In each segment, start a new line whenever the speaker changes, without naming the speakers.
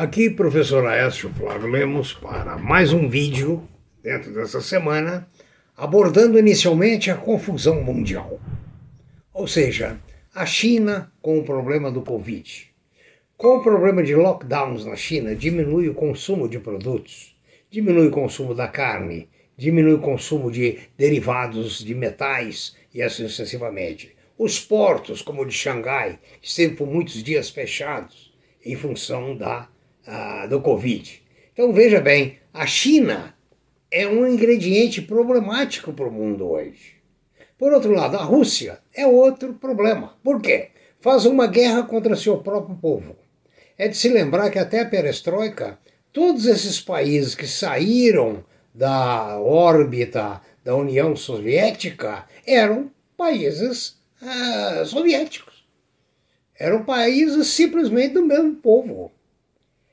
Aqui, professor Aécio Flávio Lemos, para mais um vídeo dentro dessa semana, abordando inicialmente a confusão mundial. Ou seja, a China com o problema do Covid. Com o problema de lockdowns na China, diminui o consumo de produtos, diminui o consumo da carne, diminui o consumo de derivados de metais e assim sucessivamente. Os portos, como o de Xangai, esteve por muitos dias fechados em função da do Covid. Então veja bem, a China é um ingrediente problemático para o mundo hoje. Por outro lado, a Rússia é outro problema. Por quê? Faz uma guerra contra seu próprio povo. É de se lembrar que até a perestroika, todos esses países que saíram da órbita da União Soviética eram países ah, soviéticos. Eram países simplesmente do mesmo povo.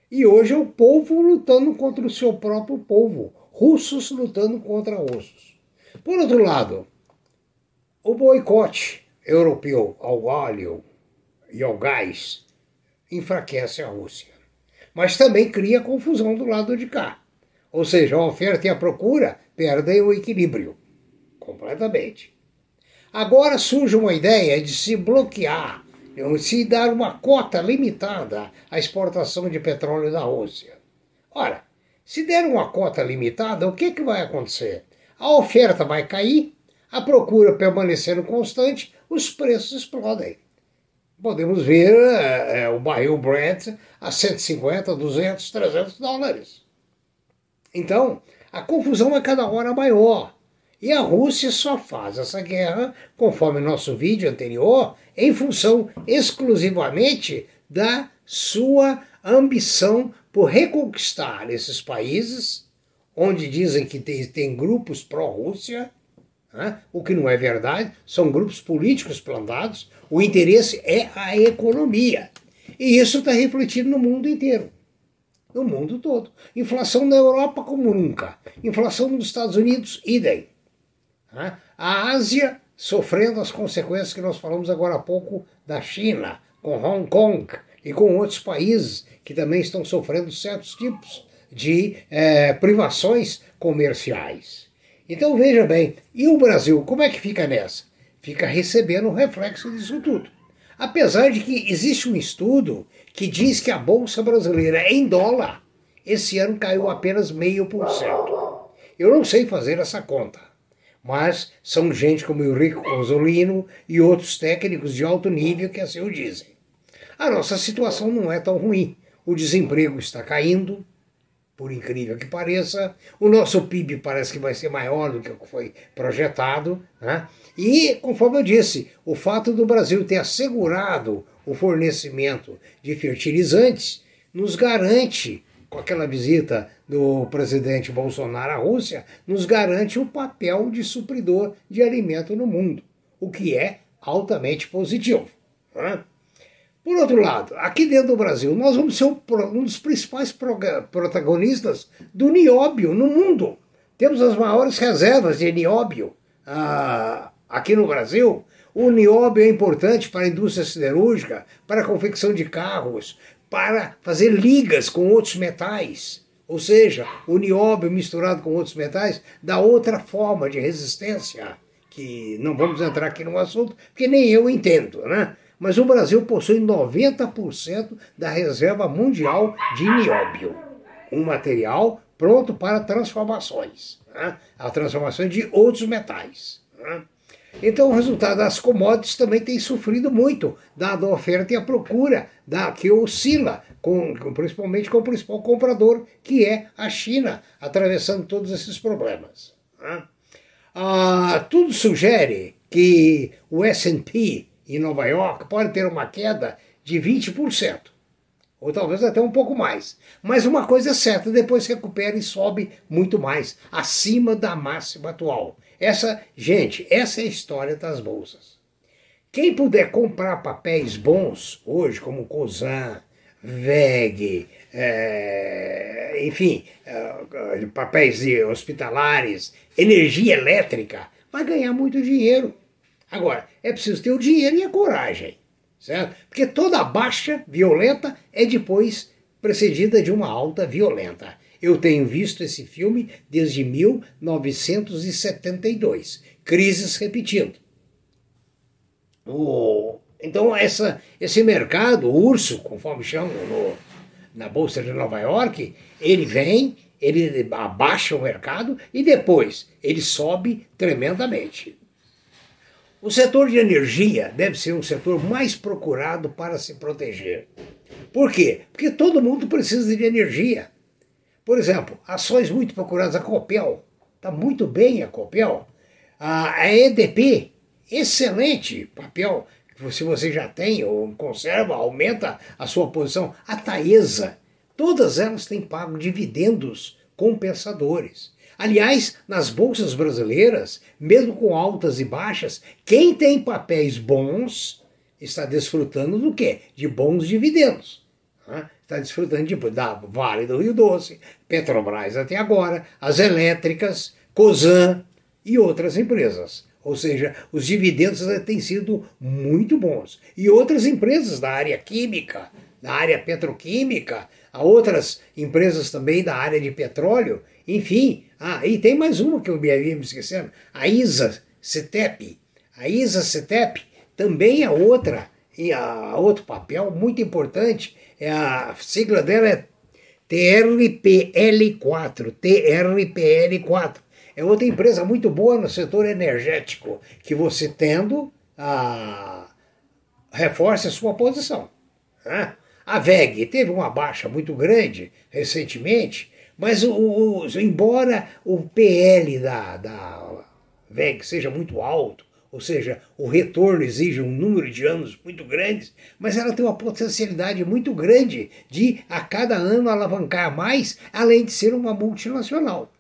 E hoje é o povo lutando contra o seu próprio povo, russos lutando contra russos. Por outro lado, o boicote europeu ao óleo e ao gás enfraquece a Rússia, mas também cria confusão do lado de cá. Ou seja, a oferta e a procura perdem o equilíbrio completamente. Agora surge uma ideia de se bloquear se dar uma cota limitada à exportação de petróleo da Rússia. Ora, se der uma cota limitada, o que, que vai acontecer? A oferta vai cair, a procura permanecendo constante, os preços explodem. Podemos ver é, o barril Brent a 150, 200, 300 dólares. Então, a confusão é cada hora maior. E a Rússia só faz essa guerra, conforme nosso vídeo anterior, em função exclusivamente da sua ambição por reconquistar esses países, onde dizem que tem, tem grupos pró-Rússia, né? o que não é verdade, são grupos políticos plantados, o interesse é a economia. E isso está refletido no mundo inteiro. No mundo todo. Inflação na Europa como nunca. Inflação nos Estados Unidos, idem. Né? A Ásia sofrendo as consequências que nós falamos agora há pouco da China, com Hong Kong e com outros países que também estão sofrendo certos tipos de é, privações comerciais. Então veja bem, e o Brasil, como é que fica nessa? Fica recebendo o reflexo disso tudo. Apesar de que existe um estudo que diz que a Bolsa Brasileira em dólar esse ano caiu apenas meio por cento. Eu não sei fazer essa conta mas são gente como Eurico Rosolino e outros técnicos de alto nível que assim o dizem. A nossa situação não é tão ruim. O desemprego está caindo, por incrível que pareça. O nosso PIB parece que vai ser maior do que o que foi projetado. Né? E, conforme eu disse, o fato do Brasil ter assegurado o fornecimento de fertilizantes nos garante com aquela visita do presidente Bolsonaro à Rússia, nos garante o papel de supridor de alimento no mundo, o que é altamente positivo. Né? Por outro lado, aqui dentro do Brasil, nós vamos ser um dos principais protagonistas do nióbio no mundo. Temos as maiores reservas de nióbio ah, aqui no Brasil. O nióbio é importante para a indústria siderúrgica, para a confecção de carros, para fazer ligas com outros metais. Ou seja, o nióbio misturado com outros metais dá outra forma de resistência, que não vamos entrar aqui no assunto, porque nem eu entendo, né? Mas o Brasil possui 90% da reserva mundial de nióbio, um material pronto para transformações, né? a transformação de outros metais. Né? Então, o resultado das commodities também tem sofrido muito, dado a oferta e a procura, da, que oscila, com, principalmente com o principal comprador, que é a China, atravessando todos esses problemas. Né? Ah, tudo sugere que o SP em Nova York pode ter uma queda de 20%, ou talvez até um pouco mais. Mas uma coisa é certa, depois recupera e sobe muito mais, acima da máxima atual. Essa, gente, essa é a história das bolsas. Quem puder comprar papéis bons hoje, como Cosan, VEG, é, enfim, é, papéis hospitalares, energia elétrica, vai ganhar muito dinheiro. Agora, é preciso ter o dinheiro e a coragem, certo? Porque toda baixa violenta é depois precedida de uma alta violenta. Eu tenho visto esse filme desde 1972. Crises repetindo. Então, essa, esse mercado, o urso, conforme chamam no, na Bolsa de Nova York, ele vem, ele abaixa o mercado e depois ele sobe tremendamente. O setor de energia deve ser um setor mais procurado para se proteger. Por quê? Porque todo mundo precisa de energia. Por exemplo, ações muito procuradas, a Copel, está muito bem a Copel. A EDP, excelente papel, se você já tem ou conserva, aumenta a sua posição. A Taesa, todas elas têm pago dividendos compensadores. Aliás, nas bolsas brasileiras, mesmo com altas e baixas, quem tem papéis bons está desfrutando do quê? De bons dividendos. Né? Está desfrutando de, da Vale do Rio Doce, Petrobras até agora, as elétricas, Cosan e outras empresas. Ou seja, os dividendos têm sido muito bons. E outras empresas da área química, da área petroquímica, há outras empresas também da área de petróleo, enfim. Ah, e tem mais uma que eu me havia me esquecendo, a ISA CETEP. A ISA CETEP também é outra, e a, outro papel muito importante, é a sigla dela é TRPL4, TRPL4. É outra empresa muito boa no setor energético, que você tendo, a, reforça a sua posição. Né? A VEG teve uma baixa muito grande recentemente, mas o, o, embora o PL da, da VEG seja muito alto, ou seja, o retorno exige um número de anos muito grandes, mas ela tem uma potencialidade muito grande de a cada ano alavancar mais, além de ser uma multinacional.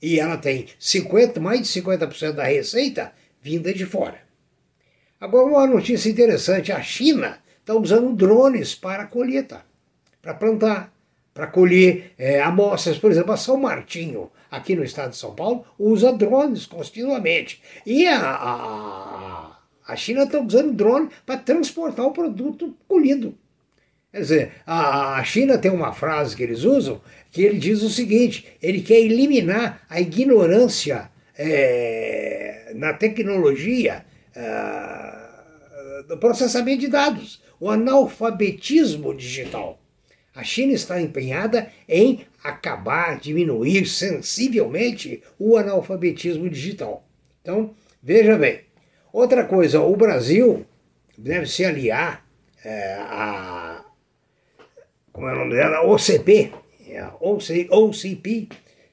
E ela tem 50, mais de 50% da receita vinda de fora. Agora, uma notícia interessante: a China está usando drones para colheita, para plantar, para colher é, amostras. Por exemplo, a São Martinho, aqui no estado de São Paulo, usa drones continuamente. E a, a, a China está usando drone para transportar o produto colhido. Quer dizer, a China tem uma frase que eles usam que ele diz o seguinte: ele quer eliminar a ignorância é, na tecnologia é, do processamento de dados o analfabetismo digital. A China está empenhada em acabar, diminuir sensivelmente o analfabetismo digital. Então, veja bem. Outra coisa, o Brasil deve se aliar é, a. Como é o nome dela? OCP, a OCP,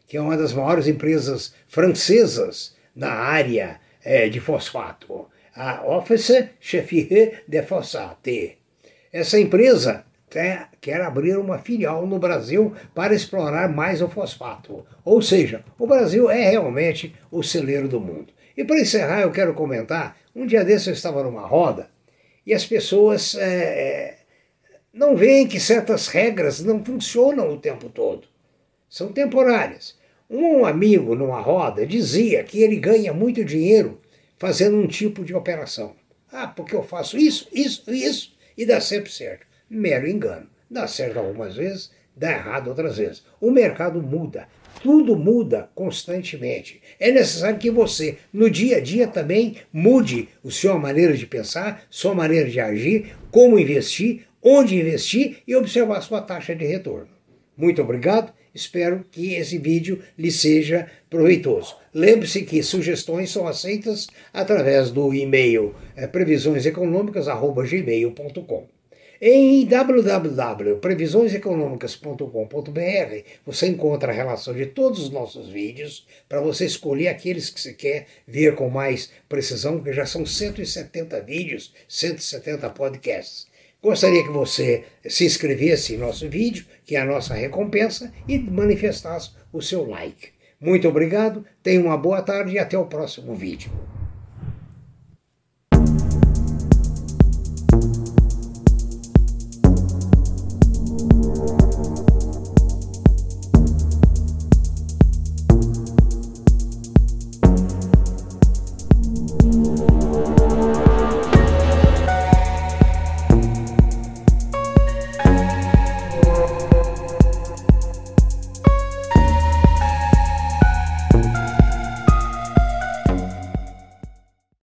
que é uma das maiores empresas francesas na área é, de fosfato a Office Chefie de Fossati. Essa empresa quer, quer abrir uma filial no Brasil para explorar mais o fosfato. Ou seja, o Brasil é realmente o celeiro do mundo. E para encerrar, eu quero comentar: um dia desse eu estava numa roda e as pessoas é, é não veem que certas regras não funcionam o tempo todo. São temporárias. Um amigo numa roda dizia que ele ganha muito dinheiro fazendo um tipo de operação. Ah, porque eu faço isso, isso, isso, e dá sempre certo. Mero engano. Dá certo algumas vezes, dá errado outras vezes. O mercado muda. Tudo muda constantemente. É necessário que você, no dia a dia, também mude a sua maneira de pensar, sua maneira de agir, como investir, onde investir e observar sua taxa de retorno. Muito obrigado Espero que esse vídeo lhe seja proveitoso. Lembre-se que sugestões são aceitas através do e-mail é. Em www.previsioneseconômicas.com.br você encontra a relação de todos os nossos vídeos para você escolher aqueles que você quer ver com mais precisão, porque já são 170 vídeos, 170 podcasts. Gostaria que você se inscrevesse em nosso vídeo, que é a nossa recompensa, e manifestasse o seu like. Muito obrigado, tenha uma boa tarde e até o próximo vídeo.